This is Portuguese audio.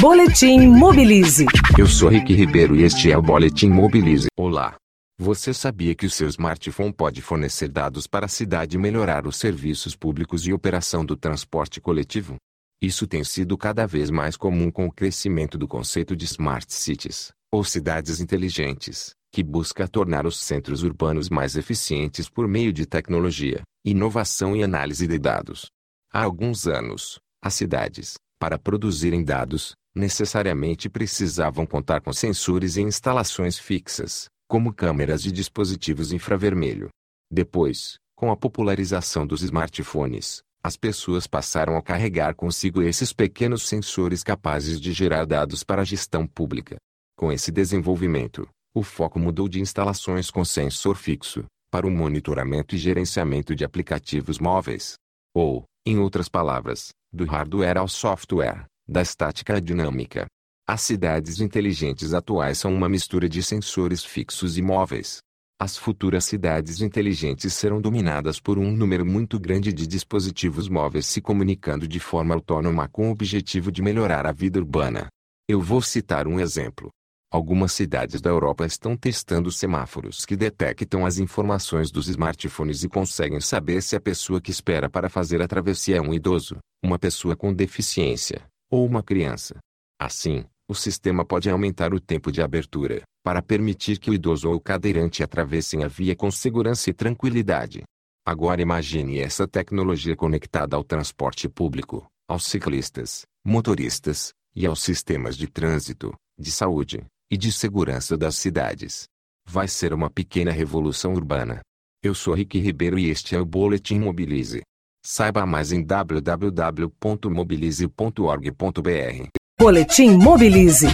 Boletim Mobilize. Eu sou Rick Ribeiro e este é o Boletim Mobilize. Olá. Você sabia que o seu smartphone pode fornecer dados para a cidade e melhorar os serviços públicos e operação do transporte coletivo? Isso tem sido cada vez mais comum com o crescimento do conceito de smart cities, ou cidades inteligentes, que busca tornar os centros urbanos mais eficientes por meio de tecnologia, inovação e análise de dados. Há alguns anos, as cidades, para produzirem dados, necessariamente precisavam contar com sensores e instalações fixas, como câmeras e dispositivos infravermelho. Depois, com a popularização dos smartphones, as pessoas passaram a carregar consigo esses pequenos sensores capazes de gerar dados para a gestão pública. Com esse desenvolvimento, o foco mudou de instalações com sensor fixo, para o monitoramento e gerenciamento de aplicativos móveis. Ou, em outras palavras, do hardware ao software, da estática à dinâmica. As cidades inteligentes atuais são uma mistura de sensores fixos e móveis. As futuras cidades inteligentes serão dominadas por um número muito grande de dispositivos móveis se comunicando de forma autônoma com o objetivo de melhorar a vida urbana. Eu vou citar um exemplo. Algumas cidades da Europa estão testando semáforos que detectam as informações dos smartphones e conseguem saber se a pessoa que espera para fazer a travessia é um idoso, uma pessoa com deficiência, ou uma criança. Assim, o sistema pode aumentar o tempo de abertura, para permitir que o idoso ou o cadeirante atravessem a via com segurança e tranquilidade. Agora imagine essa tecnologia conectada ao transporte público, aos ciclistas, motoristas, e aos sistemas de trânsito, de saúde, e de segurança das cidades. Vai ser uma pequena revolução urbana. Eu sou Rick Ribeiro e este é o Boletim Mobilize. Saiba mais em www.mobilize.org.br. Boletim Mobilize.